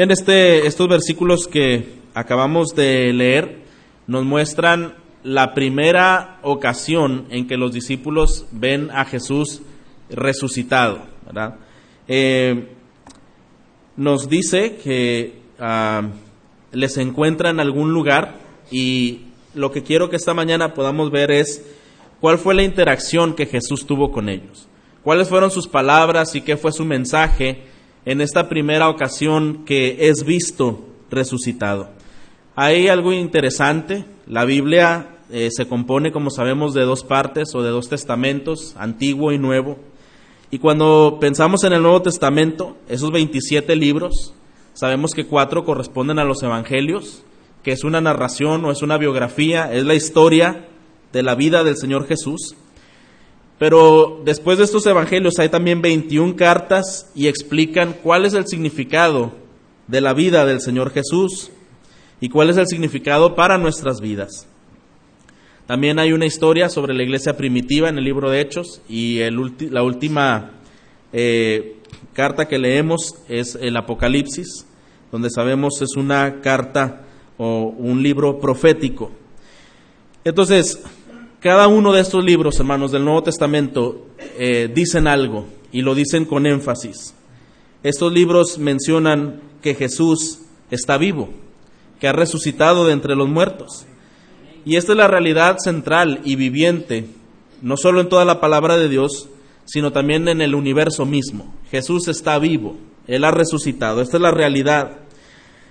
Bien, este, estos versículos que acabamos de leer nos muestran la primera ocasión en que los discípulos ven a Jesús resucitado. Eh, nos dice que ah, les encuentra en algún lugar y lo que quiero que esta mañana podamos ver es cuál fue la interacción que Jesús tuvo con ellos, cuáles fueron sus palabras y qué fue su mensaje en esta primera ocasión que es visto resucitado. Hay algo interesante, la Biblia eh, se compone, como sabemos, de dos partes o de dos testamentos, antiguo y nuevo. Y cuando pensamos en el Nuevo Testamento, esos 27 libros, sabemos que cuatro corresponden a los evangelios, que es una narración o es una biografía, es la historia de la vida del Señor Jesús. Pero después de estos evangelios hay también 21 cartas y explican cuál es el significado de la vida del Señor Jesús y cuál es el significado para nuestras vidas. También hay una historia sobre la iglesia primitiva en el libro de Hechos y la última eh, carta que leemos es el Apocalipsis, donde sabemos es una carta o un libro profético. Entonces, cada uno de estos libros, hermanos, del Nuevo Testamento, eh, dicen algo y lo dicen con énfasis. Estos libros mencionan que Jesús está vivo, que ha resucitado de entre los muertos. Y esta es la realidad central y viviente, no solo en toda la palabra de Dios, sino también en el universo mismo. Jesús está vivo, Él ha resucitado, esta es la realidad.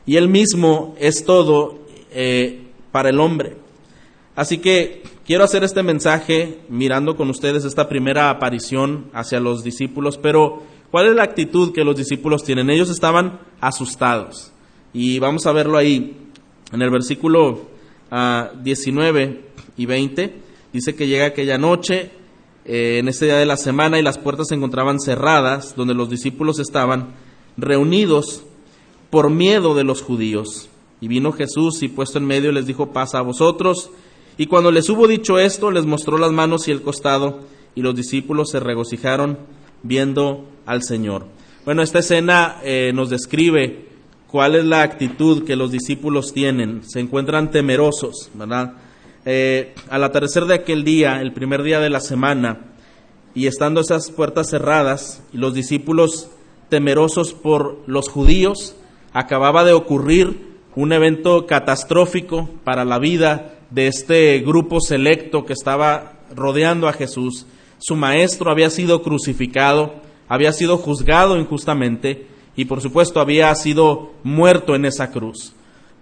Y Él mismo es todo eh, para el hombre. Así que quiero hacer este mensaje mirando con ustedes esta primera aparición hacia los discípulos, pero ¿cuál es la actitud que los discípulos tienen? Ellos estaban asustados. Y vamos a verlo ahí en el versículo 19 ah, y 20. Dice que llega aquella noche, eh, en ese día de la semana, y las puertas se encontraban cerradas, donde los discípulos estaban reunidos por miedo de los judíos. Y vino Jesús y puesto en medio les dijo, pasa a vosotros. Y cuando les hubo dicho esto, les mostró las manos y el costado, y los discípulos se regocijaron viendo al Señor. Bueno, esta escena eh, nos describe cuál es la actitud que los discípulos tienen. Se encuentran temerosos, ¿verdad? Eh, al atardecer de aquel día, el primer día de la semana, y estando esas puertas cerradas, y los discípulos temerosos por los judíos, acababa de ocurrir un evento catastrófico para la vida de este grupo selecto que estaba rodeando a Jesús. Su maestro había sido crucificado, había sido juzgado injustamente y por supuesto había sido muerto en esa cruz.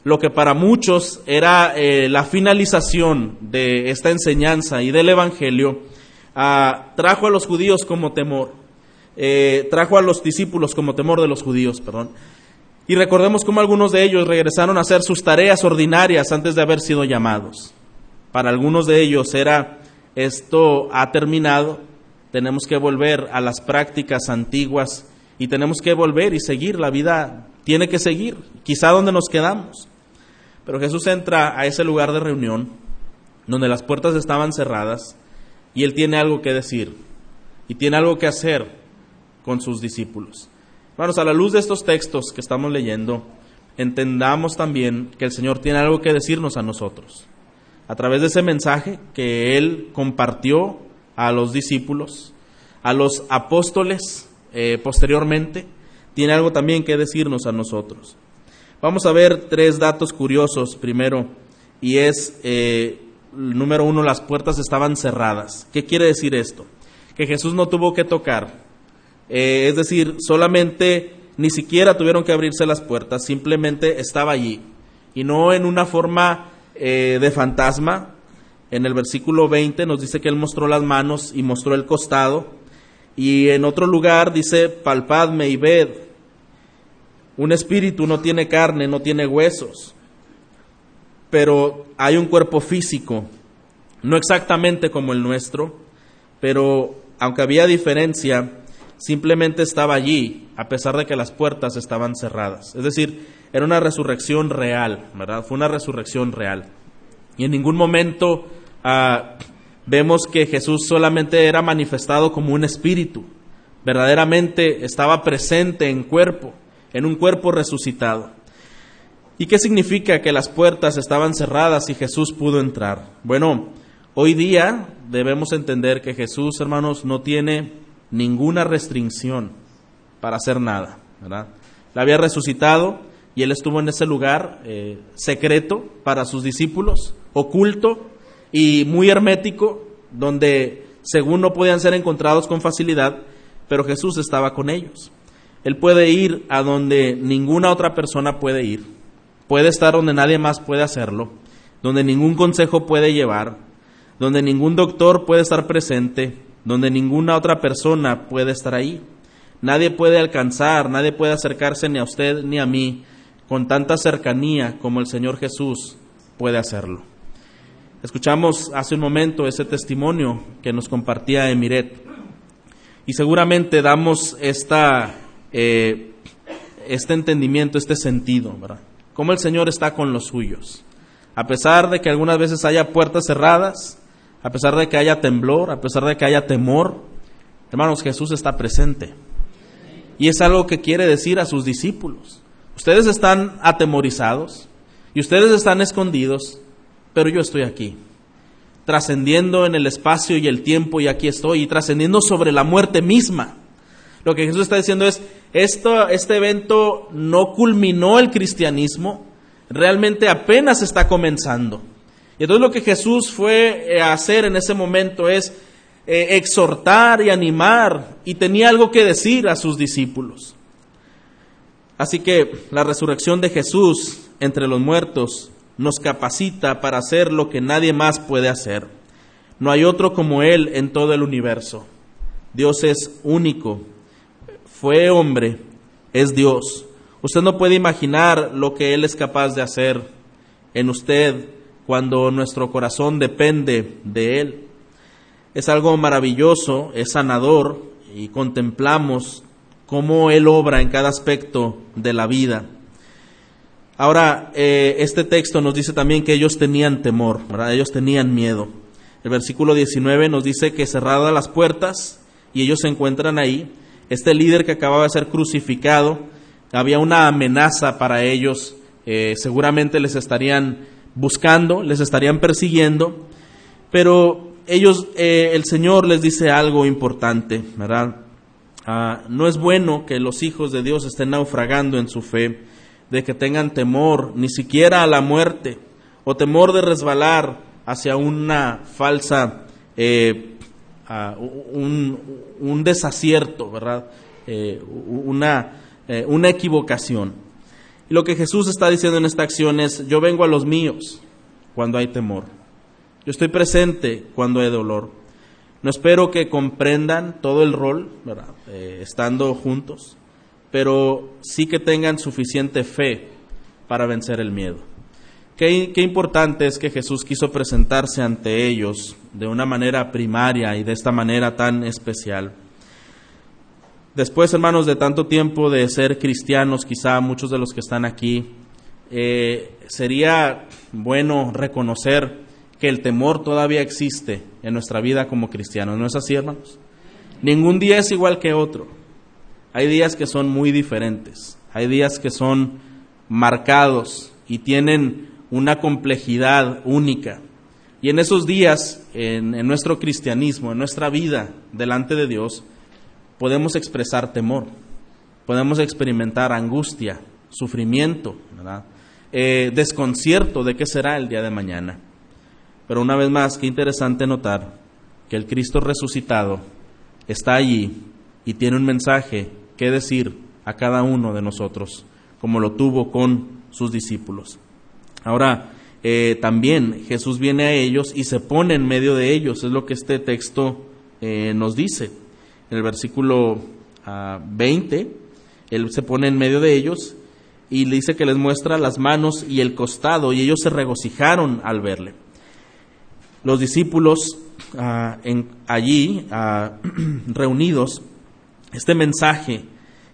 Lo que para muchos era eh, la finalización de esta enseñanza y del Evangelio, ah, trajo a los judíos como temor, eh, trajo a los discípulos como temor de los judíos, perdón. Y recordemos cómo algunos de ellos regresaron a hacer sus tareas ordinarias antes de haber sido llamados. Para algunos de ellos era, esto ha terminado, tenemos que volver a las prácticas antiguas y tenemos que volver y seguir, la vida tiene que seguir, quizá donde nos quedamos. Pero Jesús entra a ese lugar de reunión donde las puertas estaban cerradas y él tiene algo que decir y tiene algo que hacer con sus discípulos. Hermanos, a la luz de estos textos que estamos leyendo, entendamos también que el Señor tiene algo que decirnos a nosotros. A través de ese mensaje que Él compartió a los discípulos, a los apóstoles eh, posteriormente, tiene algo también que decirnos a nosotros. Vamos a ver tres datos curiosos primero, y es, eh, número uno, las puertas estaban cerradas. ¿Qué quiere decir esto? Que Jesús no tuvo que tocar, eh, es decir, solamente ni siquiera tuvieron que abrirse las puertas, simplemente estaba allí. Y no en una forma eh, de fantasma. En el versículo 20 nos dice que Él mostró las manos y mostró el costado. Y en otro lugar dice, palpadme y ved. Un espíritu no tiene carne, no tiene huesos. Pero hay un cuerpo físico, no exactamente como el nuestro, pero aunque había diferencia, simplemente estaba allí, a pesar de que las puertas estaban cerradas. Es decir, era una resurrección real, ¿verdad? Fue una resurrección real. Y en ningún momento ah, vemos que Jesús solamente era manifestado como un espíritu, verdaderamente estaba presente en cuerpo. en un cuerpo resucitado. ¿Y qué significa que las puertas estaban cerradas y Jesús pudo entrar? Bueno, hoy día debemos entender que Jesús, hermanos, no tiene ninguna restricción para hacer nada, ¿verdad? La había resucitado y él estuvo en ese lugar eh, secreto para sus discípulos, oculto y muy hermético, donde según no podían ser encontrados con facilidad, pero Jesús estaba con ellos. Él puede ir a donde ninguna otra persona puede ir puede estar donde nadie más puede hacerlo, donde ningún consejo puede llevar, donde ningún doctor puede estar presente, donde ninguna otra persona puede estar ahí. Nadie puede alcanzar, nadie puede acercarse ni a usted ni a mí con tanta cercanía como el Señor Jesús puede hacerlo. Escuchamos hace un momento ese testimonio que nos compartía Emiret y seguramente damos esta, eh, este entendimiento, este sentido, ¿verdad? cómo el Señor está con los suyos. A pesar de que algunas veces haya puertas cerradas, a pesar de que haya temblor, a pesar de que haya temor, hermanos, Jesús está presente. Y es algo que quiere decir a sus discípulos. Ustedes están atemorizados y ustedes están escondidos, pero yo estoy aquí, trascendiendo en el espacio y el tiempo y aquí estoy, y trascendiendo sobre la muerte misma. Lo que Jesús está diciendo es, esto, este evento no culminó el cristianismo, realmente apenas está comenzando. Y entonces lo que Jesús fue eh, a hacer en ese momento es eh, exhortar y animar y tenía algo que decir a sus discípulos. Así que la resurrección de Jesús entre los muertos nos capacita para hacer lo que nadie más puede hacer. No hay otro como Él en todo el universo. Dios es único fue hombre, es Dios. Usted no puede imaginar lo que Él es capaz de hacer en usted cuando nuestro corazón depende de Él. Es algo maravilloso, es sanador y contemplamos cómo Él obra en cada aspecto de la vida. Ahora, eh, este texto nos dice también que ellos tenían temor, ellos tenían miedo. El versículo 19 nos dice que cerradas las puertas y ellos se encuentran ahí, este líder que acababa de ser crucificado, había una amenaza para ellos, eh, seguramente les estarían buscando, les estarían persiguiendo, pero ellos, eh, el Señor les dice algo importante, ¿verdad? Ah, no es bueno que los hijos de Dios estén naufragando en su fe, de que tengan temor, ni siquiera a la muerte, o temor de resbalar hacia una falsa eh, un, un, desacierto, ¿verdad? Eh, una, una equivocación. Lo que Jesús está diciendo en esta acción es, yo vengo a los míos cuando hay temor. Yo estoy presente cuando hay dolor. No espero que comprendan todo el rol. Eh, estando juntos, pero sí que tengan suficiente fe para vencer el miedo. Qué, importante es que Jesús quiso presentarse ante ellos de una manera primaria y de esta manera tan especial. Después, hermanos, de tanto tiempo de ser cristianos, quizá muchos de los que están aquí, eh, sería bueno reconocer que el temor todavía existe en nuestra vida como cristianos. ¿No es así, hermanos? Ningún día es igual que otro. Hay días que son muy diferentes. Hay días que son marcados y tienen una complejidad única. Y en esos días, en, nuestro cristianismo, en nuestra vida delante de Dios, podemos expresar temor, podemos experimentar angustia, sufrimiento, eh, desconcierto de qué será el día de mañana. Pero una vez más, qué interesante notar que el Cristo resucitado está allí y tiene un mensaje que decir a cada uno de nosotros, como lo tuvo con sus discípulos. Ahora, eh, también Jesús viene a ellos y se pone en medio de ellos, es lo que este texto eh, nos dice. En el versículo 20, ah, Él se pone en medio de ellos y le dice que les muestra las manos y el costado y ellos se regocijaron al verle. Los discípulos ah, allí ah, reunidos, este mensaje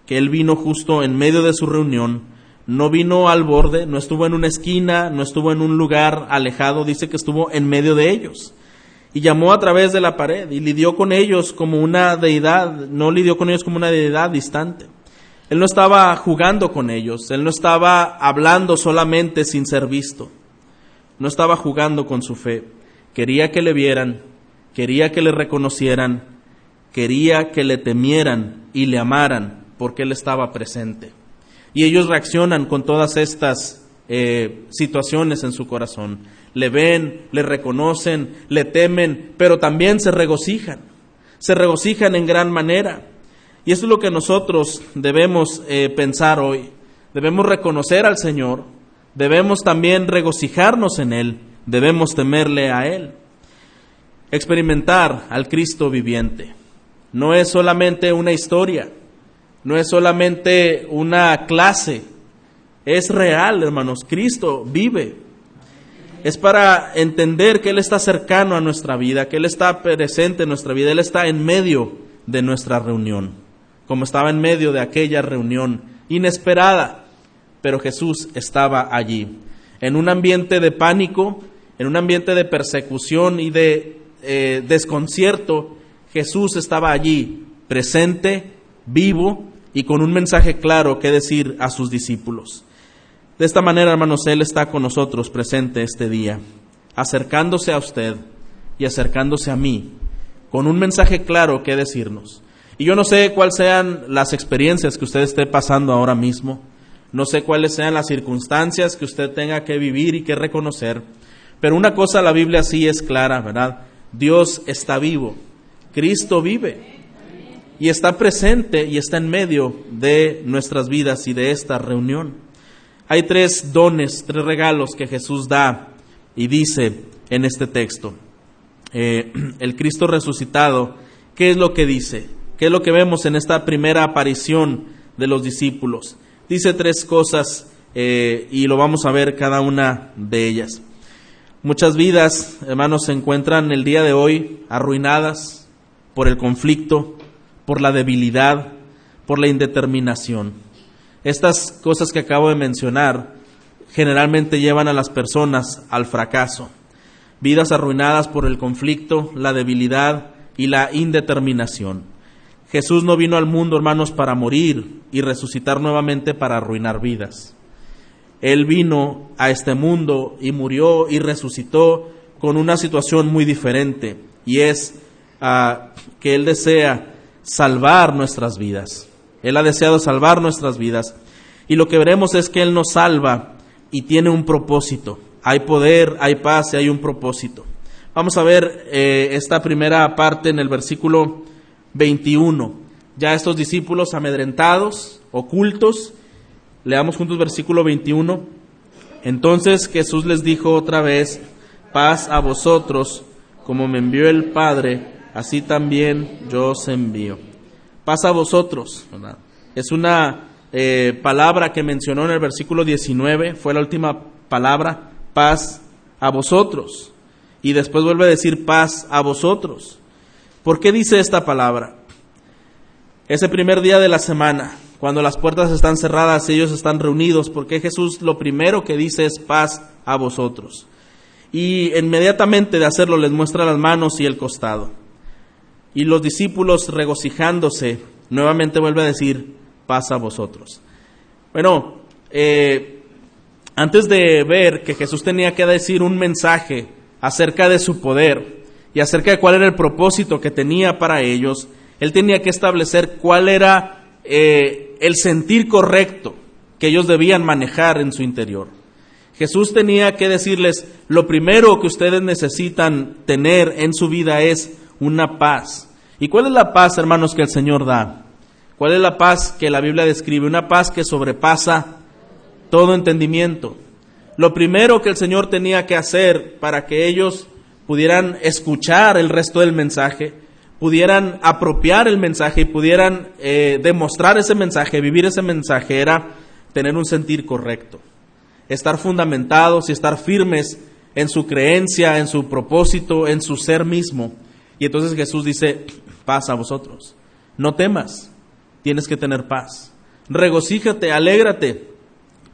que Él vino justo en medio de su reunión, no vino al borde, no estuvo en una esquina, no estuvo en un lugar alejado, dice que estuvo en medio de ellos. Y llamó a través de la pared y lidió con ellos como una deidad, no lidió con ellos como una deidad distante. Él no estaba jugando con ellos, él no estaba hablando solamente sin ser visto, no estaba jugando con su fe. Quería que le vieran, quería que le reconocieran, quería que le temieran y le amaran porque él estaba presente. Y ellos reaccionan con todas estas eh, situaciones en su corazón. Le ven, le reconocen, le temen, pero también se regocijan. Se regocijan en gran manera. Y eso es lo que nosotros debemos eh, pensar hoy. Debemos reconocer al Señor, debemos también regocijarnos en Él, debemos temerle a Él. Experimentar al Cristo viviente. No es solamente una historia, no es solamente una clase, es real, hermanos. Cristo vive. Es para entender que Él está cercano a nuestra vida, que Él está presente en nuestra vida, Él está en medio de nuestra reunión, como estaba en medio de aquella reunión inesperada, pero Jesús estaba allí, en un ambiente de pánico, en un ambiente de persecución y de eh, desconcierto, Jesús estaba allí, presente, vivo y con un mensaje claro que decir a sus discípulos. De esta manera, hermanos, Él está con nosotros presente este día, acercándose a usted y acercándose a mí, con un mensaje claro que decirnos. Y yo no sé cuáles sean las experiencias que usted esté pasando ahora mismo, no sé cuáles sean las circunstancias que usted tenga que vivir y que reconocer, pero una cosa la Biblia sí es clara, ¿verdad? Dios está vivo, Cristo vive y está presente y está en medio de nuestras vidas y de esta reunión. Hay tres dones, tres regalos que Jesús da y dice en este texto. Eh, el Cristo resucitado, ¿qué es lo que dice? ¿Qué es lo que vemos en esta primera aparición de los discípulos? Dice tres cosas eh, y lo vamos a ver cada una de ellas. Muchas vidas, hermanos, se encuentran el día de hoy arruinadas por el conflicto, por la debilidad, por la indeterminación. Estas cosas que acabo de mencionar generalmente llevan a las personas al fracaso. Vidas arruinadas por el conflicto, la debilidad y la indeterminación. Jesús no vino al mundo, hermanos, para morir y resucitar nuevamente para arruinar vidas. Él vino a este mundo y murió y resucitó con una situación muy diferente y es ah, que Él desea salvar nuestras vidas. Él ha deseado salvar nuestras vidas. Y lo que veremos es que Él nos salva y tiene un propósito. Hay poder, hay paz y hay un propósito. Vamos a ver eh, esta primera parte en el versículo 21. Ya estos discípulos amedrentados, ocultos, leamos juntos versículo 21. Entonces Jesús les dijo otra vez, paz a vosotros, como me envió el Padre, así también yo os envío. Paz a vosotros. Es una eh, palabra que mencionó en el versículo 19, fue la última palabra, paz a vosotros. Y después vuelve a decir paz a vosotros. ¿Por qué dice esta palabra? Ese primer día de la semana, cuando las puertas están cerradas, ellos están reunidos, porque Jesús lo primero que dice es paz a vosotros. Y inmediatamente de hacerlo les muestra las manos y el costado. Y los discípulos regocijándose, nuevamente vuelve a decir, paz a vosotros. Bueno, eh, antes de ver que Jesús tenía que decir un mensaje acerca de su poder y acerca de cuál era el propósito que tenía para ellos, él tenía que establecer cuál era eh, el sentir correcto que ellos debían manejar en su interior. Jesús tenía que decirles, lo primero que ustedes necesitan tener en su vida es una paz. ¿Y cuál es la paz, hermanos, que el Señor da? ¿Cuál es la paz que la Biblia describe? Una paz que sobrepasa todo entendimiento. Lo primero que el Señor tenía que hacer para que ellos pudieran escuchar el resto del mensaje, pudieran apropiar el mensaje y pudieran eh, demostrar ese mensaje, vivir ese mensaje, era tener un sentir correcto, estar fundamentados y estar firmes en su creencia, en su propósito, en su ser mismo. Y entonces Jesús dice, paz a vosotros, no temas, tienes que tener paz. Regocíjate, alégrate,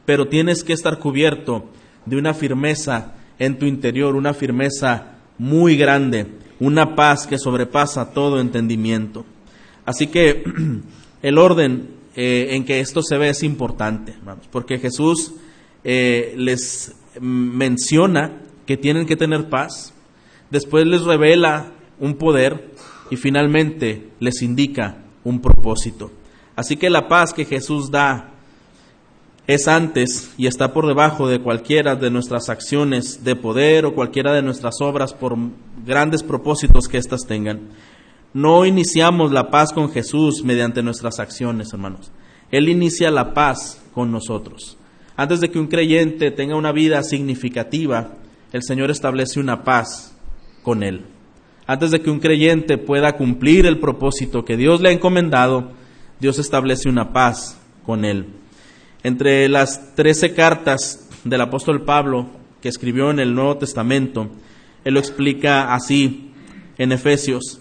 pero tienes que estar cubierto de una firmeza en tu interior, una firmeza muy grande, una paz que sobrepasa todo entendimiento. Así que el orden eh, en que esto se ve es importante, porque Jesús eh, les menciona que tienen que tener paz, después les revela un poder y finalmente les indica un propósito. Así que la paz que Jesús da es antes y está por debajo de cualquiera de nuestras acciones de poder o cualquiera de nuestras obras por grandes propósitos que éstas tengan. No iniciamos la paz con Jesús mediante nuestras acciones, hermanos. Él inicia la paz con nosotros. Antes de que un creyente tenga una vida significativa, el Señor establece una paz con él. Antes de que un creyente pueda cumplir el propósito que Dios le ha encomendado, Dios establece una paz con él. Entre las trece cartas del apóstol Pablo que escribió en el Nuevo Testamento, él lo explica así en Efesios.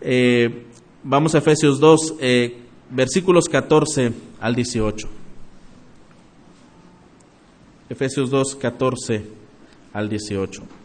Eh, vamos a Efesios 2, eh, versículos 14 al 18. Efesios 2, 14 al 18.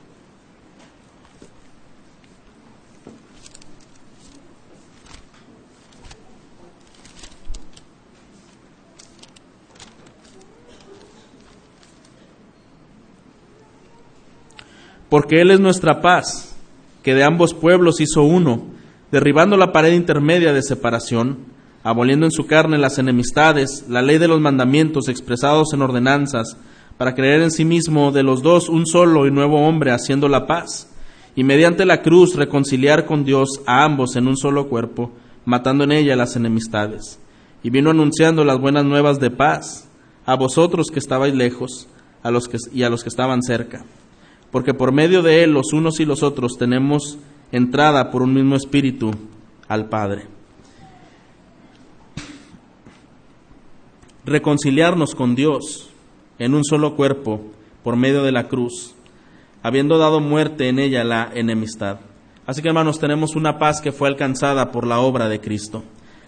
Porque Él es nuestra paz, que de ambos pueblos hizo uno, derribando la pared intermedia de separación, aboliendo en su carne las enemistades, la ley de los mandamientos expresados en ordenanzas, para creer en sí mismo de los dos un solo y nuevo hombre, haciendo la paz, y mediante la cruz reconciliar con Dios a ambos en un solo cuerpo, matando en ella las enemistades. Y vino anunciando las buenas nuevas de paz a vosotros que estabais lejos a los que, y a los que estaban cerca porque por medio de Él los unos y los otros tenemos entrada por un mismo espíritu al Padre. Reconciliarnos con Dios en un solo cuerpo por medio de la cruz, habiendo dado muerte en ella la enemistad. Así que hermanos, tenemos una paz que fue alcanzada por la obra de Cristo.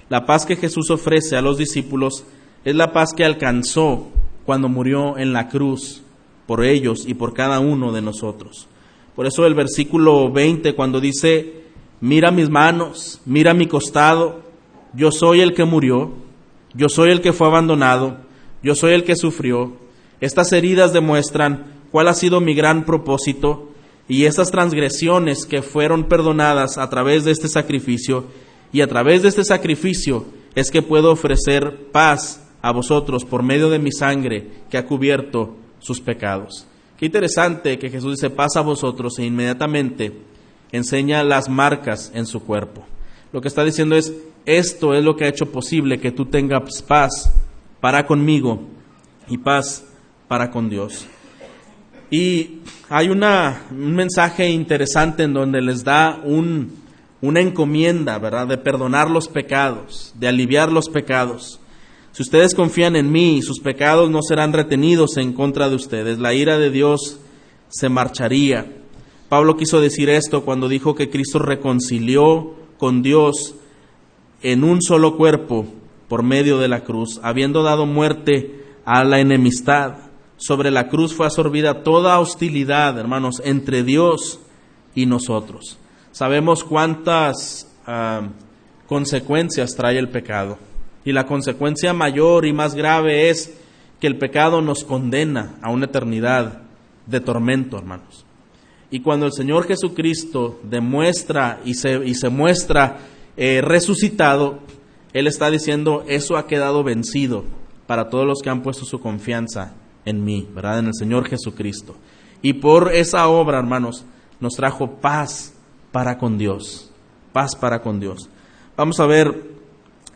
La paz que Jesús ofrece a los discípulos es la paz que alcanzó cuando murió en la cruz por ellos y por cada uno de nosotros. Por eso el versículo 20 cuando dice, mira mis manos, mira mi costado, yo soy el que murió, yo soy el que fue abandonado, yo soy el que sufrió. Estas heridas demuestran cuál ha sido mi gran propósito y esas transgresiones que fueron perdonadas a través de este sacrificio y a través de este sacrificio es que puedo ofrecer paz a vosotros por medio de mi sangre que ha cubierto sus pecados. Qué interesante que Jesús dice, pasa a vosotros e inmediatamente enseña las marcas en su cuerpo. Lo que está diciendo es, esto es lo que ha hecho posible que tú tengas paz para conmigo y paz para con Dios. Y hay una, un mensaje interesante en donde les da un, una encomienda, ¿verdad?, de perdonar los pecados, de aliviar los pecados. Si ustedes confían en mí, sus pecados no serán retenidos en contra de ustedes. La ira de Dios se marcharía. Pablo quiso decir esto cuando dijo que Cristo reconcilió con Dios en un solo cuerpo por medio de la cruz, habiendo dado muerte a la enemistad. Sobre la cruz fue absorbida toda hostilidad, hermanos, entre Dios y nosotros. Sabemos cuántas ah, consecuencias trae el pecado. Y la consecuencia mayor y más grave es que el pecado nos condena a una eternidad de tormento, hermanos. Y cuando el Señor Jesucristo demuestra y se, y se muestra eh, resucitado, Él está diciendo, eso ha quedado vencido para todos los que han puesto su confianza en mí, ¿verdad? En el Señor Jesucristo. Y por esa obra, hermanos, nos trajo paz para con Dios. Paz para con Dios. Vamos a ver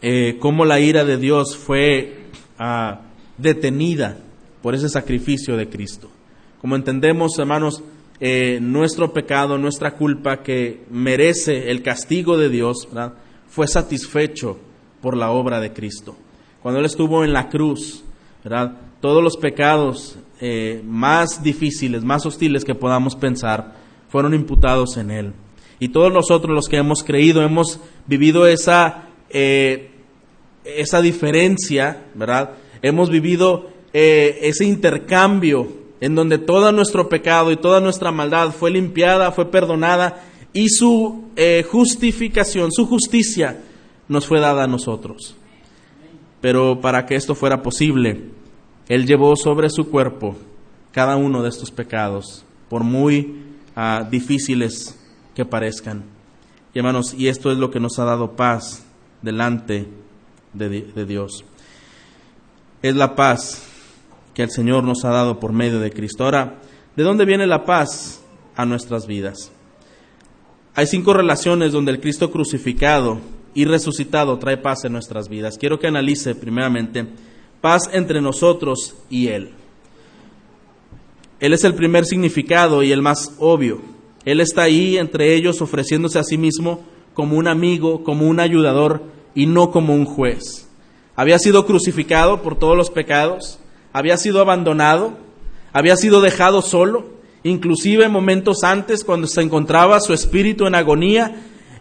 eh, cómo la ira de Dios fue ah, detenida por ese sacrificio de Cristo. Como entendemos, hermanos, eh, nuestro pecado, nuestra culpa que merece el castigo de Dios, fue satisfecho por la obra de Cristo. Cuando Él estuvo en la cruz, todos los pecados eh, más difíciles, más hostiles que podamos pensar, fueron imputados en Él. Y todos nosotros los que hemos creído, hemos vivido esa esa diferencia, ¿verdad? Hemos vivido eh, ese intercambio en donde todo nuestro pecado y toda nuestra maldad fue limpiada, fue perdonada y su eh, justificación, su justicia nos fue dada a nosotros. Pero para que esto fuera posible, Él llevó sobre su cuerpo cada uno de estos pecados, por muy ah, difíciles que parezcan. Y hermanos, y esto es lo que nos ha dado paz delante de, de Dios. Es la paz que el Señor nos ha dado por medio de Cristo. Ahora, ¿de dónde viene la paz a nuestras vidas? Hay cinco relaciones donde el Cristo crucificado y resucitado trae paz en nuestras vidas. Quiero que analice primeramente paz entre nosotros y Él. Él es el primer significado y el más obvio. Él está ahí entre ellos ofreciéndose a sí mismo como un amigo, como un ayudador y no como un juez. Había sido crucificado por todos los pecados, había sido abandonado, había sido dejado solo, inclusive momentos antes cuando se encontraba su espíritu en agonía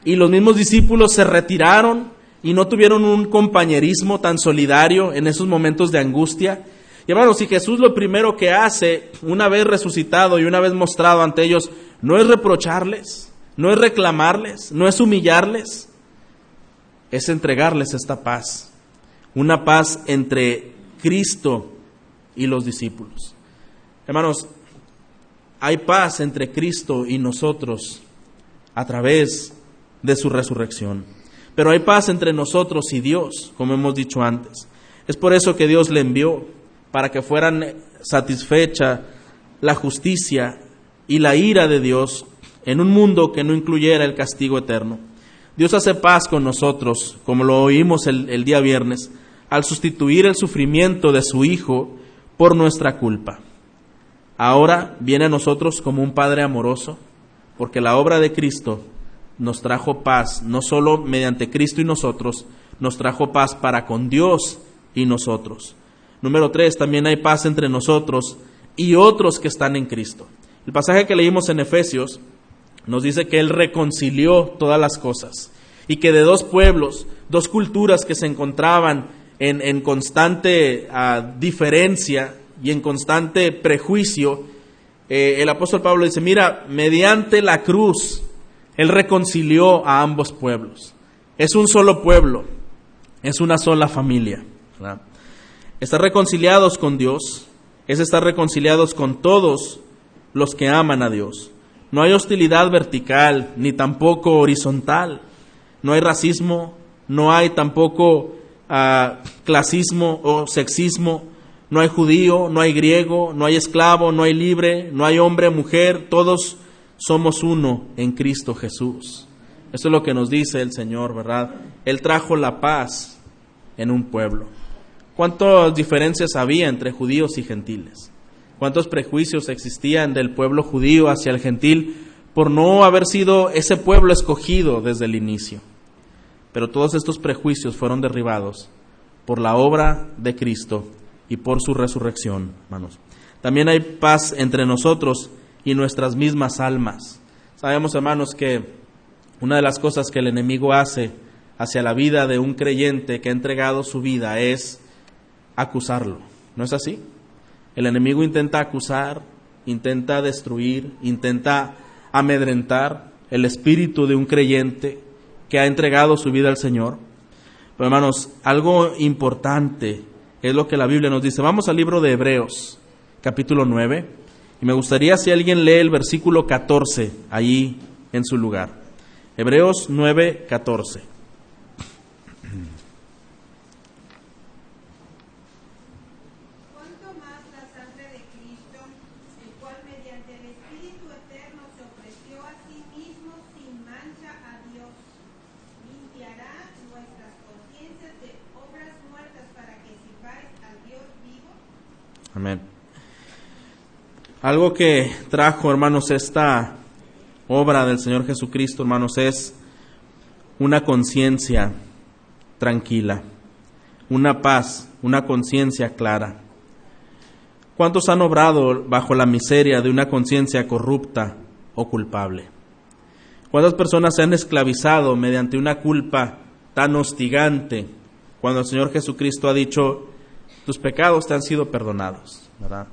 y los mismos discípulos se retiraron y no tuvieron un compañerismo tan solidario en esos momentos de angustia. Y hermanos, si Jesús lo primero que hace, una vez resucitado y una vez mostrado ante ellos, no es reprocharles, no es reclamarles, no es humillarles, es entregarles esta paz, una paz entre Cristo y los discípulos. Hermanos, hay paz entre Cristo y nosotros a través de su resurrección. Pero hay paz entre nosotros y Dios, como hemos dicho antes. Es por eso que Dios le envió, para que fueran satisfecha la justicia y la ira de Dios en un mundo que no incluyera el castigo eterno. Dios hace paz con nosotros, como lo oímos el, día viernes, al sustituir el sufrimiento de su Hijo por nuestra culpa ahora viene a nosotros como un Padre amoroso, porque la obra de Cristo nos trajo paz, no solo mediante Cristo y nosotros, nos trajo paz para con Dios y nosotros. Número tres, también hay paz entre nosotros y otros que están en Cristo. El pasaje que leímos en Efesios nos dice que Él reconcilió todas las cosas y que de dos pueblos, dos culturas que se encontraban en, constante ah, diferencia, y en constante prejuicio, eh, el apóstol Pablo dice, mira, mediante la cruz, Él reconcilió a ambos pueblos. Es un solo pueblo, es una sola familia. Estar reconciliados con Dios es estar reconciliados con todos los que aman a Dios. No hay hostilidad vertical ni tampoco horizontal. No hay racismo, no hay tampoco ah, clasismo o sexismo no hay judío, no hay griego, no hay esclavo, no hay libre, no hay hombre, mujer, todos somos uno en Cristo Jesús. Eso es lo que nos dice el Señor, ¿verdad? Él trajo la paz en un pueblo. ¿Cuántas diferencias había entre judíos y gentiles? ¿Cuántos prejuicios existían del pueblo judío hacia el gentil por no haber sido ese pueblo escogido desde el inicio? Pero todos estos prejuicios fueron derribados por la obra de Cristo y por su resurrección, hermanos. También hay paz entre nosotros y nuestras mismas almas. Sabemos, hermanos, que una de las cosas que el enemigo hace hacia la vida de un creyente que ha entregado su vida es acusarlo. ¿No es así? El enemigo intenta acusar, intenta destruir, intenta amedrentar el espíritu de un creyente que ha entregado su vida al Señor. Pero hermanos, algo importante es lo que la Biblia nos dice. Vamos al libro de Hebreos, capítulo 9, y me gustaría si alguien lee el versículo 14 allí en su lugar. Hebreos 9, 14. Amén. Algo que trajo, hermanos, esta obra del Señor Jesucristo, hermanos, es una conciencia tranquila, una paz, una conciencia clara. ¿Cuántos han obrado bajo la miseria de una conciencia corrupta o culpable? ¿Cuántas personas se han esclavizado mediante una culpa tan hostigante cuando el Señor Jesucristo ha dicho, tus pecados te han sido perdonados, ¿verdad?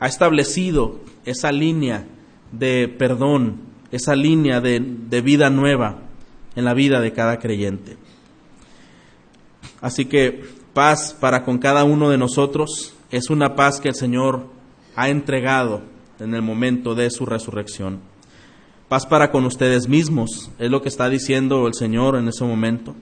Ha establecido esa línea de perdón, esa línea de, de vida nueva en la vida de cada creyente. Así que paz para con cada uno de nosotros es una paz que el Señor ha entregado en el momento de su resurrección. Paz para con ustedes mismos, es lo que está diciendo el Señor en ese momento,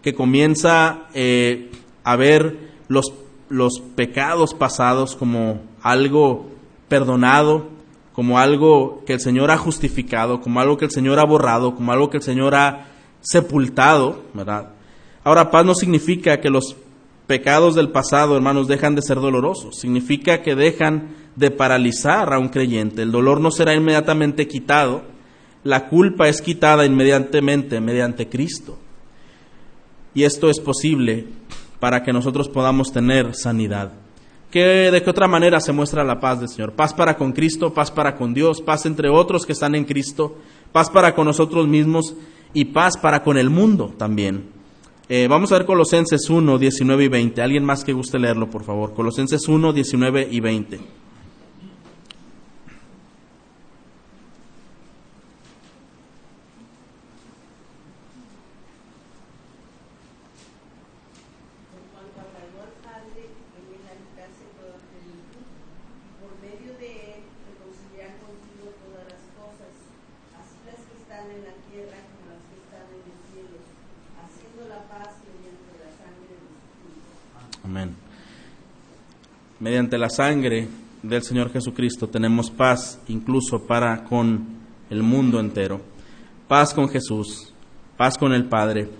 que comienza eh, a ver los, los pecados pasados como algo perdonado, como algo que el Señor ha justificado, como algo que el Señor ha borrado, como algo que el Señor ha sepultado, ¿verdad? Ahora, paz no significa que los pecados del pasado, hermanos, dejan de ser dolorosos. Significa que dejan de paralizar a un creyente. El dolor no será inmediatamente quitado. La culpa es quitada inmediatamente mediante Cristo. Y esto es posible para que nosotros podamos tener sanidad. ¿Qué, ¿De qué otra manera se muestra la paz del Señor? Paz para con Cristo, paz para con Dios, paz entre otros que están en Cristo, paz para con nosotros mismos y paz para con el mundo también. Eh, vamos a ver Colosenses 1, 19 y 20. ¿Alguien más que guste leerlo, por favor? Colosenses 1, 19 y 20. Mediante la sangre del Señor Jesucristo tenemos paz incluso para con el mundo entero. Paz con Jesús, paz con el Padre,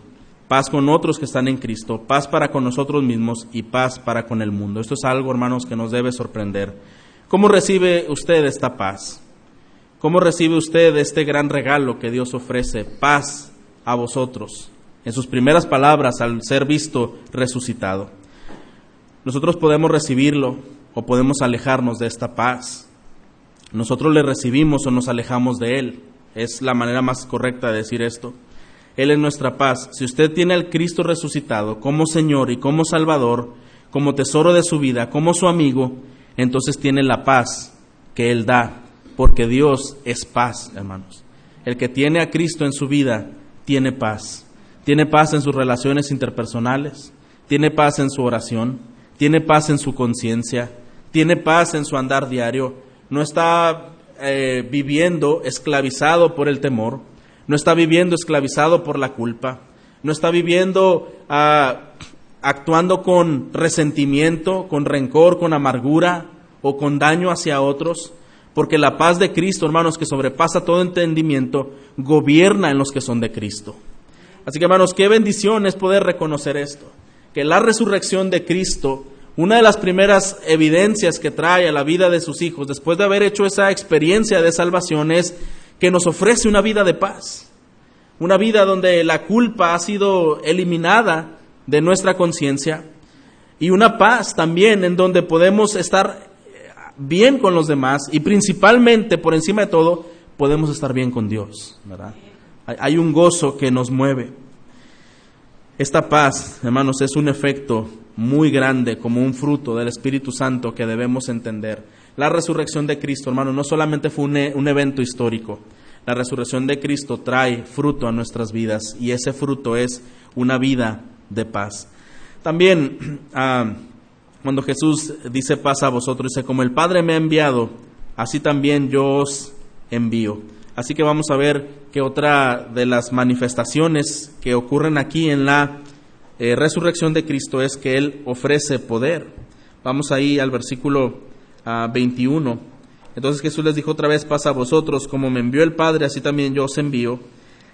paz con otros que están en Cristo, paz para con nosotros mismos y paz para con el mundo. Esto es algo, hermanos, que nos debe sorprender. ¿Cómo recibe usted esta paz? ¿Cómo recibe usted este gran regalo que Dios ofrece? Paz a vosotros. En sus primeras palabras al ser visto resucitado. Nosotros podemos recibirlo o podemos alejarnos de esta paz. Nosotros le recibimos o nos alejamos de Él. Es la manera más correcta de decir esto. Él es nuestra paz. Si usted tiene al Cristo resucitado como Señor y como Salvador, como tesoro de su vida, como su amigo, entonces tiene la paz que Él da, porque Dios es paz, hermanos. El que tiene a Cristo en su vida tiene paz. Tiene paz en sus relaciones interpersonales, tiene paz en su oración, tiene paz en su conciencia, tiene paz en su andar diario, no está eh, viviendo esclavizado por el temor, no está viviendo esclavizado por la culpa, no está viviendo ah, actuando con resentimiento, con rencor, con amargura o con daño hacia otros, porque la paz de Cristo, hermanos, que sobrepasa todo entendimiento, gobierna en los que son de Cristo. Así que, hermanos, qué bendición es poder reconocer esto, que la resurrección de Cristo una de las primeras evidencias que trae a la vida de sus hijos, después de haber hecho esa experiencia de salvación, es que nos ofrece una vida de paz, una vida donde la culpa ha sido eliminada de nuestra conciencia y una paz también en donde podemos estar bien con los demás y principalmente, por encima de todo, podemos estar bien con Dios. Hay un gozo que nos mueve. Esta paz, hermanos, es un efecto muy grande como un fruto del Espíritu Santo que debemos entender. La resurrección de Cristo, hermano, no solamente fue un, e, evento histórico. La resurrección de Cristo trae fruto a nuestras vidas y ese fruto es una vida de paz. También ah, cuando Jesús dice paz a vosotros, dice, como el Padre me ha enviado, así también yo os envío. Así que vamos a ver que otra de las manifestaciones que ocurren aquí en la eh, resurrección de Cristo es que Él ofrece poder. Vamos ahí al versículo 21. Ah, Entonces Jesús les dijo otra vez, pasa a vosotros, como me envió el Padre, así también yo os envío.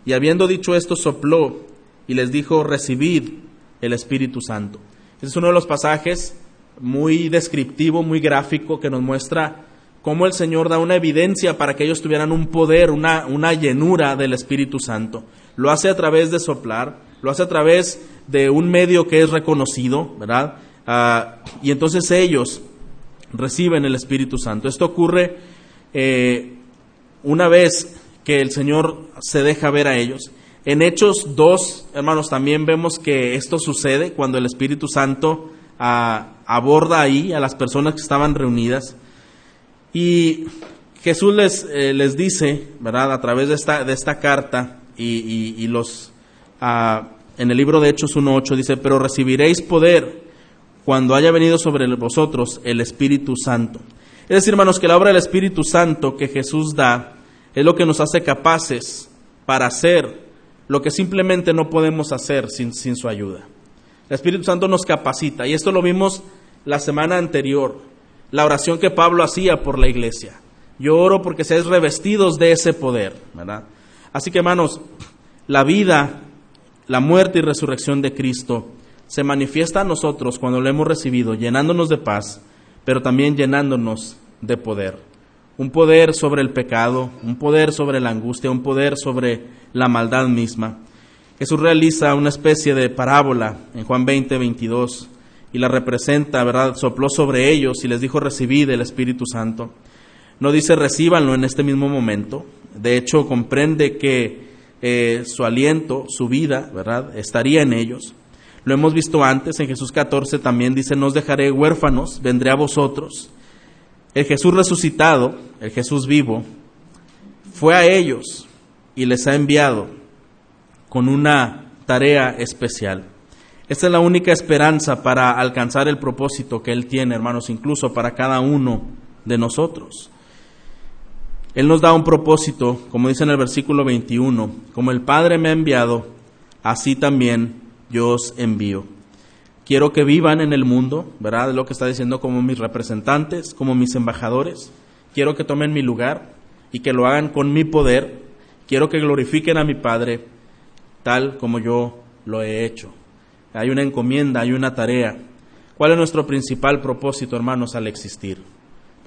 Y habiendo dicho esto, sopló y les dijo, recibid el Espíritu Santo. Es uno de los pasajes muy descriptivo, muy gráfico, que nos muestra cómo el Señor da una evidencia para que ellos tuvieran un poder, una, una llenura del Espíritu Santo. Lo hace a través de soplar, lo hace a través de un medio que es reconocido, ¿verdad? Ah, y entonces ellos reciben el Espíritu Santo. Esto ocurre eh, una vez que el Señor se deja ver a ellos. En Hechos 2, hermanos, también vemos que esto sucede cuando el Espíritu Santo ah, aborda ahí a las personas que estaban reunidas. Y Jesús les, eh, dice, ¿verdad?, a través de esta, de esta carta y los en el libro de Hechos 1.8 dice, pero recibiréis poder cuando haya venido sobre vosotros el Espíritu Santo. Es decir, hermanos, que la obra del Espíritu Santo que Jesús da es lo que nos hace capaces para hacer lo que simplemente no podemos hacer sin, su ayuda. El Espíritu Santo nos capacita y esto lo vimos la semana anterior, la oración que Pablo hacía por la iglesia. Yo oro porque seáis revestidos de ese poder, ¿verdad? Así que hermanos, la vida, la muerte y resurrección de Cristo se manifiesta a nosotros cuando lo hemos recibido, llenándonos de paz, pero también llenándonos de poder. Un poder sobre el pecado, un poder sobre la angustia, un poder sobre la maldad misma. Jesús realiza una especie de parábola en Juan 20, 22 y la representa, ¿verdad? Sopló sobre ellos y les dijo recibid el Espíritu Santo. No dice recíbanlo en este mismo momento. De hecho, comprende que eh, su aliento, su vida, ¿verdad? Estaría en ellos. Lo hemos visto antes, en Jesús 14 también dice, no os dejaré huérfanos, vendré a vosotros. El Jesús resucitado, el Jesús vivo, fue a ellos y les ha enviado con una tarea especial. Esta es la única esperanza para alcanzar el propósito que Él tiene, hermanos, incluso para cada uno de nosotros. Él nos da un propósito, como dice en el versículo 21, como el Padre me ha enviado, así también yo os envío. Quiero que vivan en el mundo, ¿verdad? Lo que está diciendo como mis representantes, como mis embajadores. Quiero que tomen mi lugar y que lo hagan con mi poder. Quiero que glorifiquen a mi Padre tal como yo lo he hecho hay una encomienda, hay una tarea. ¿Cuál es nuestro principal propósito, hermanos, al existir?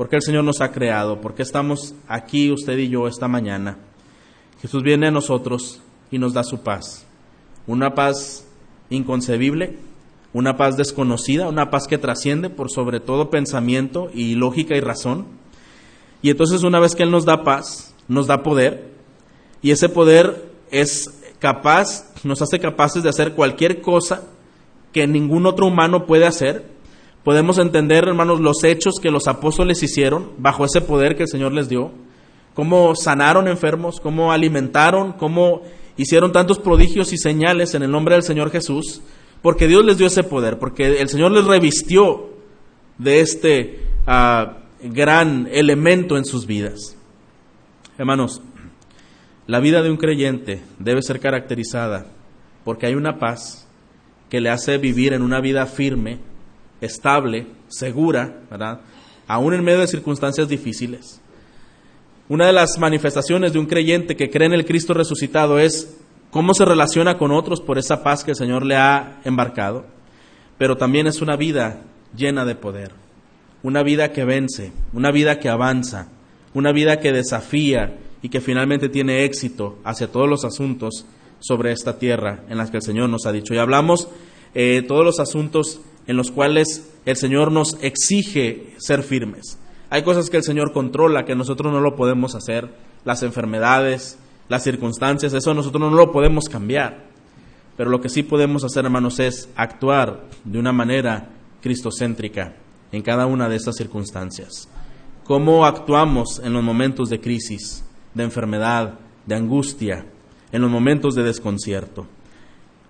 ¿Por qué el Señor nos ha creado? ¿Por qué estamos aquí, usted y yo, esta mañana? Jesús viene a nosotros y nos da su paz. Una paz inconcebible, una paz desconocida, una paz que trasciende por sobre todo pensamiento y lógica y razón. Y entonces una vez que Él nos da paz, nos da poder, y ese poder es capaz, nos hace capaces de hacer cualquier cosa que ningún otro humano puede hacer. Podemos entender, hermanos, los hechos que los apóstoles hicieron bajo ese poder que el Señor les dio, cómo sanaron enfermos, cómo alimentaron, cómo hicieron tantos prodigios y señales en el nombre del Señor Jesús, porque Dios les dio ese poder, porque el Señor les revistió de este ah, gran elemento en sus vidas. Hermanos, la vida de un creyente debe ser caracterizada porque hay una paz que le hace vivir en una vida firme, estable, segura, ¿verdad? Aún en medio de circunstancias difíciles. Una de las manifestaciones de un creyente que cree en el Cristo resucitado es cómo se relaciona con otros por esa paz que el Señor le ha embarcado, pero también es una vida llena de poder, una vida que vence, una vida que avanza, una vida que desafía y que finalmente tiene éxito hacia todos los asuntos sobre esta tierra en las que el Señor nos ha dicho. Y hablamos eh, todos los asuntos en los cuales el Señor nos exige ser firmes. Hay cosas que el Señor controla que nosotros no lo podemos hacer, las enfermedades, las circunstancias, eso nosotros no lo podemos cambiar. Pero lo que sí podemos hacer, hermanos, es actuar de una manera cristocéntrica en cada una de estas circunstancias. ¿Cómo actuamos en los momentos de crisis, de enfermedad, de angustia, en los momentos de desconcierto.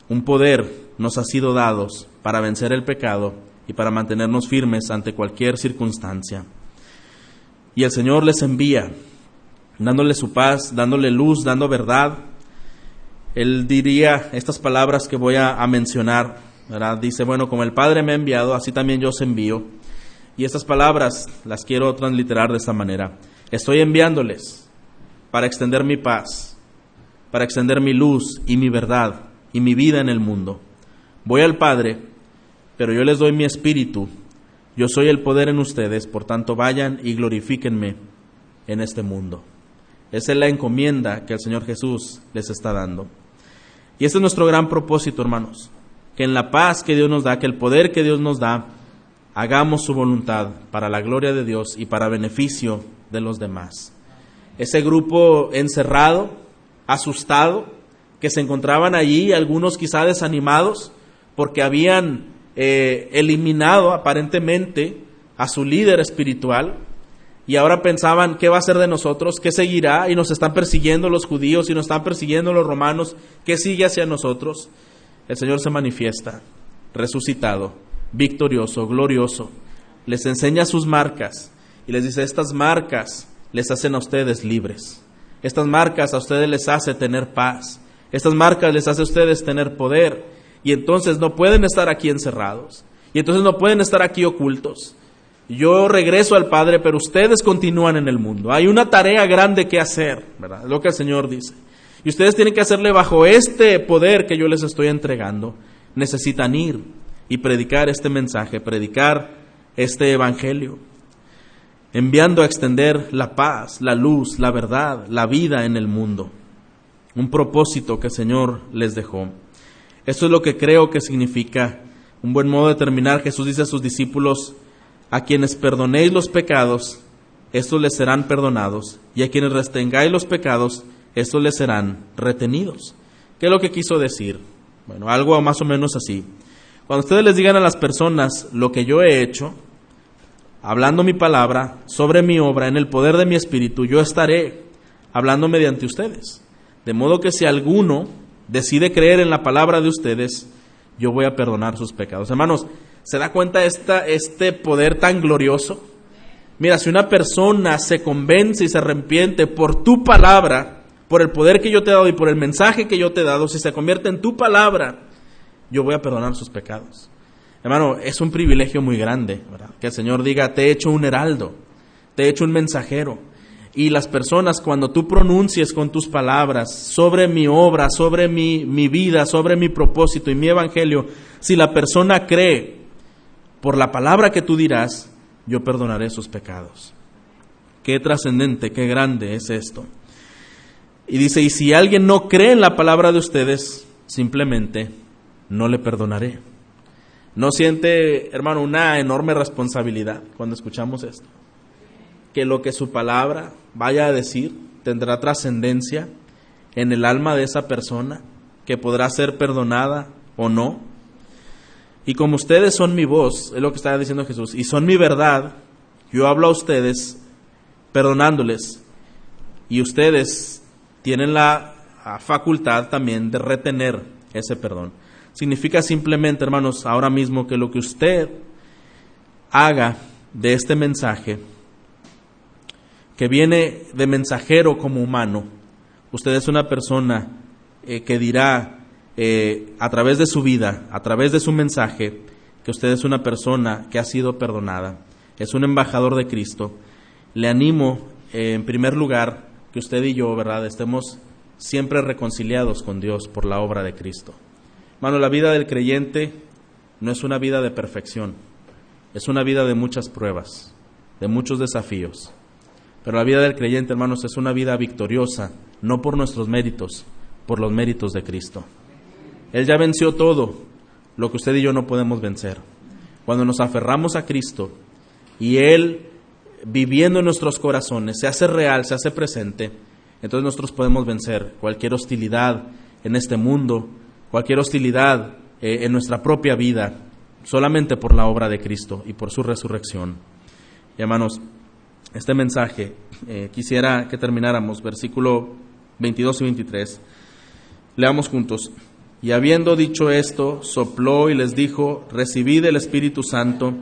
Un poder nos ha sido dado para vencer el pecado y para mantenernos firmes ante cualquier circunstancia. Y el Señor les envía, dándole su paz, dándole luz, dando verdad. Él diría estas palabras que voy a, mencionar, Dice, bueno, como el Padre me ha enviado, así también yo os envío. Y estas palabras las quiero transliterar de esta manera. Estoy enviándoles para extender mi paz, para extender mi luz y mi verdad y mi vida en el mundo. Voy al Padre, pero yo les doy mi espíritu. Yo soy el poder en ustedes, por tanto vayan y glorifíquenme en este mundo. Esa es la encomienda que el Señor Jesús les está dando. Y este es nuestro gran propósito, hermanos, que en la paz que Dios nos da, que el poder que Dios nos da, hagamos su voluntad para la gloria de Dios y para beneficio de los demás ese grupo encerrado, asustado, que se encontraban allí, algunos quizá desanimados, porque habían eh, eliminado aparentemente a su líder espiritual, y ahora pensaban, ¿qué va a ser de nosotros? ¿Qué seguirá? Y nos están persiguiendo los judíos y nos están persiguiendo los romanos. ¿Qué sigue hacia nosotros? El Señor se manifiesta, resucitado, victorioso, glorioso. Les enseña sus marcas y les dice, estas marcas les hacen a ustedes libres. Estas marcas a ustedes les hace tener paz. Estas marcas les hace a ustedes tener poder. Y entonces no pueden estar aquí encerrados. Y entonces no pueden estar aquí ocultos. Yo regreso al Padre, pero ustedes continúan en el mundo. Hay una tarea grande que hacer, ¿verdad? Lo que el Señor dice. Y ustedes tienen que hacerle bajo este poder que yo les estoy entregando. Necesitan ir y predicar este mensaje, predicar este evangelio, enviando a extender la paz, la luz, la verdad, la vida en el mundo. Un propósito que el Señor les dejó. Eso es lo que creo que significa un buen modo de terminar. Jesús dice a sus discípulos, a quienes perdonéis los pecados, estos les serán perdonados, y a quienes restengáis los pecados, estos les serán retenidos. ¿Qué es lo que quiso decir? Bueno, algo más o menos así. Cuando ustedes les digan a las personas lo que yo he hecho, hablando mi palabra sobre mi obra en el poder de mi espíritu, yo estaré hablando mediante ustedes. De modo que si alguno decide creer en la palabra de ustedes, yo voy a perdonar sus pecados. Hermanos, ¿se da cuenta esta, este poder tan glorioso? Mira, si una persona se convence y se arrepiente por tu palabra, por el poder que yo te he dado y por el mensaje que yo te he dado, si se convierte en tu palabra, yo voy a perdonar sus pecados. Hermano, es un privilegio muy grande, Que el Señor diga, te he hecho un heraldo, te he hecho un mensajero. Y las personas, cuando tú pronuncies con tus palabras sobre mi obra, sobre mi, mi vida, sobre mi propósito y mi evangelio, si la persona cree por la palabra que tú dirás, yo perdonaré sus pecados. Qué trascendente, qué grande es esto. Y dice, y si alguien no cree en la palabra de ustedes, simplemente no le perdonaré. ¿No siente, hermano, una enorme responsabilidad cuando escuchamos esto? Que lo que su palabra vaya a decir tendrá trascendencia en el alma de esa persona, que podrá ser perdonada o no. Y como ustedes son mi voz, es lo que está diciendo Jesús, y son mi verdad, yo hablo a ustedes perdonándoles, y ustedes tienen la facultad también de retener ese perdón. Significa simplemente, hermanos, ahora mismo que lo que usted haga de este mensaje, que viene de mensajero como humano, usted es una persona eh, que dirá eh, a través de su vida, a través de su mensaje, que usted es una persona que ha sido perdonada, es un embajador de Cristo. Le animo, eh, en primer lugar, que usted y yo, ¿verdad?, estemos siempre reconciliados con Dios por la obra de Cristo. Hermano, la vida del creyente no es una vida de perfección, es una vida de muchas pruebas, de muchos desafíos. Pero la vida del creyente, hermanos, es una vida victoriosa, no por nuestros méritos, por los méritos de Cristo. Él ya venció todo lo que usted y yo no podemos vencer. Cuando nos aferramos a Cristo y Él, viviendo en nuestros corazones, se hace real, se hace presente, entonces nosotros podemos vencer cualquier hostilidad en este mundo, cualquier hostilidad eh, en nuestra propia vida, solamente por la obra de Cristo y por su resurrección. Y hermanos, este mensaje eh, quisiera que termináramos, versículo 22 y 23. Leamos juntos. Y habiendo dicho esto, sopló y les dijo, recibid el Espíritu Santo,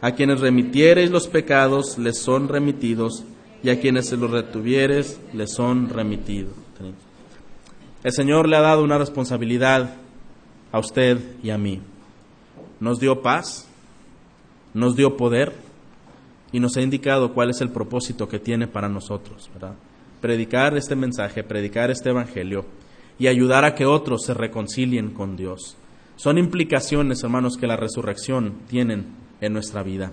a quienes remitiereis los pecados les son remitidos, y a quienes se los retuvieres les son remitidos. El Señor le ha dado una responsabilidad a usted y a mí. Nos dio paz, nos dio poder y nos ha indicado cuál es el propósito que tiene para nosotros, Predicar este mensaje, predicar este evangelio y ayudar a que otros se reconcilien con Dios. Son implicaciones, hermanos, que la resurrección tienen en nuestra vida.